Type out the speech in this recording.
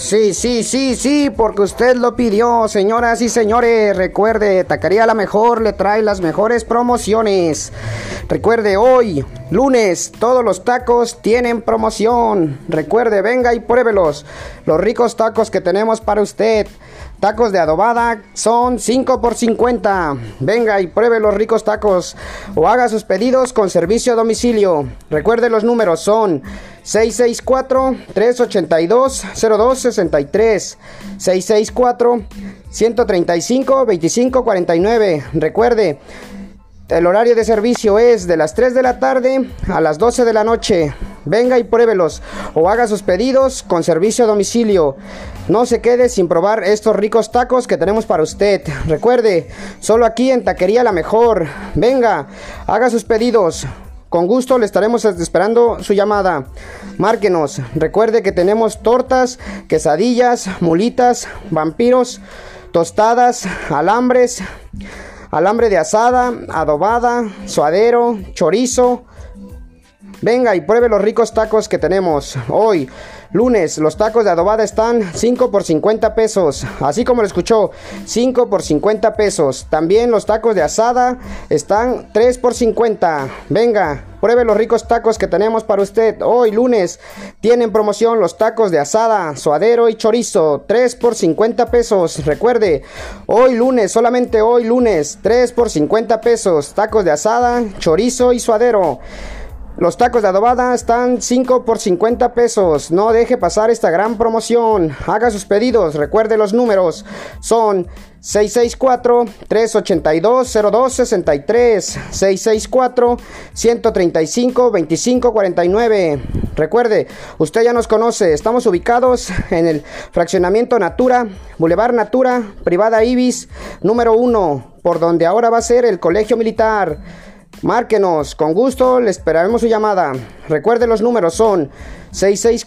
Sí, sí, sí, sí, porque usted lo pidió, señoras y señores. Recuerde, Taquería La Mejor le trae las mejores promociones. Recuerde, hoy, lunes, todos los tacos tienen promoción. Recuerde, venga y pruébelos. Los ricos tacos que tenemos para usted. Tacos de adobada son 5 por 50. Venga y pruebe los ricos tacos o haga sus pedidos con servicio a domicilio. Recuerde los números son 664-382-0263, 664-135-2549. Recuerde, el horario de servicio es de las 3 de la tarde a las 12 de la noche. Venga y pruébelos o haga sus pedidos con servicio a domicilio. No se quede sin probar estos ricos tacos que tenemos para usted. Recuerde, solo aquí en Taquería La Mejor. Venga, haga sus pedidos. Con gusto le estaremos esperando su llamada. Márquenos. Recuerde que tenemos tortas, quesadillas, mulitas, vampiros, tostadas, alambres, alambre de asada, adobada, suadero, chorizo, Venga y pruebe los ricos tacos que tenemos hoy. Lunes, los tacos de adobada están 5 por 50 pesos. Así como lo escuchó, 5 por 50 pesos. También los tacos de asada están 3 por 50. Venga, pruebe los ricos tacos que tenemos para usted. Hoy, lunes, tienen promoción los tacos de asada, suadero y chorizo. 3 por 50 pesos. Recuerde, hoy lunes, solamente hoy lunes, 3 por 50 pesos. Tacos de asada, chorizo y suadero. Los tacos de adobada están 5 por 50 pesos. No deje pasar esta gran promoción. Haga sus pedidos. Recuerde los números. Son 664-382-0263. 664-135-2549. Recuerde, usted ya nos conoce. Estamos ubicados en el fraccionamiento Natura, Boulevard Natura, Privada Ibis, número 1, por donde ahora va a ser el Colegio Militar. Márquenos, con gusto le esperaremos su llamada. Recuerde los números son 664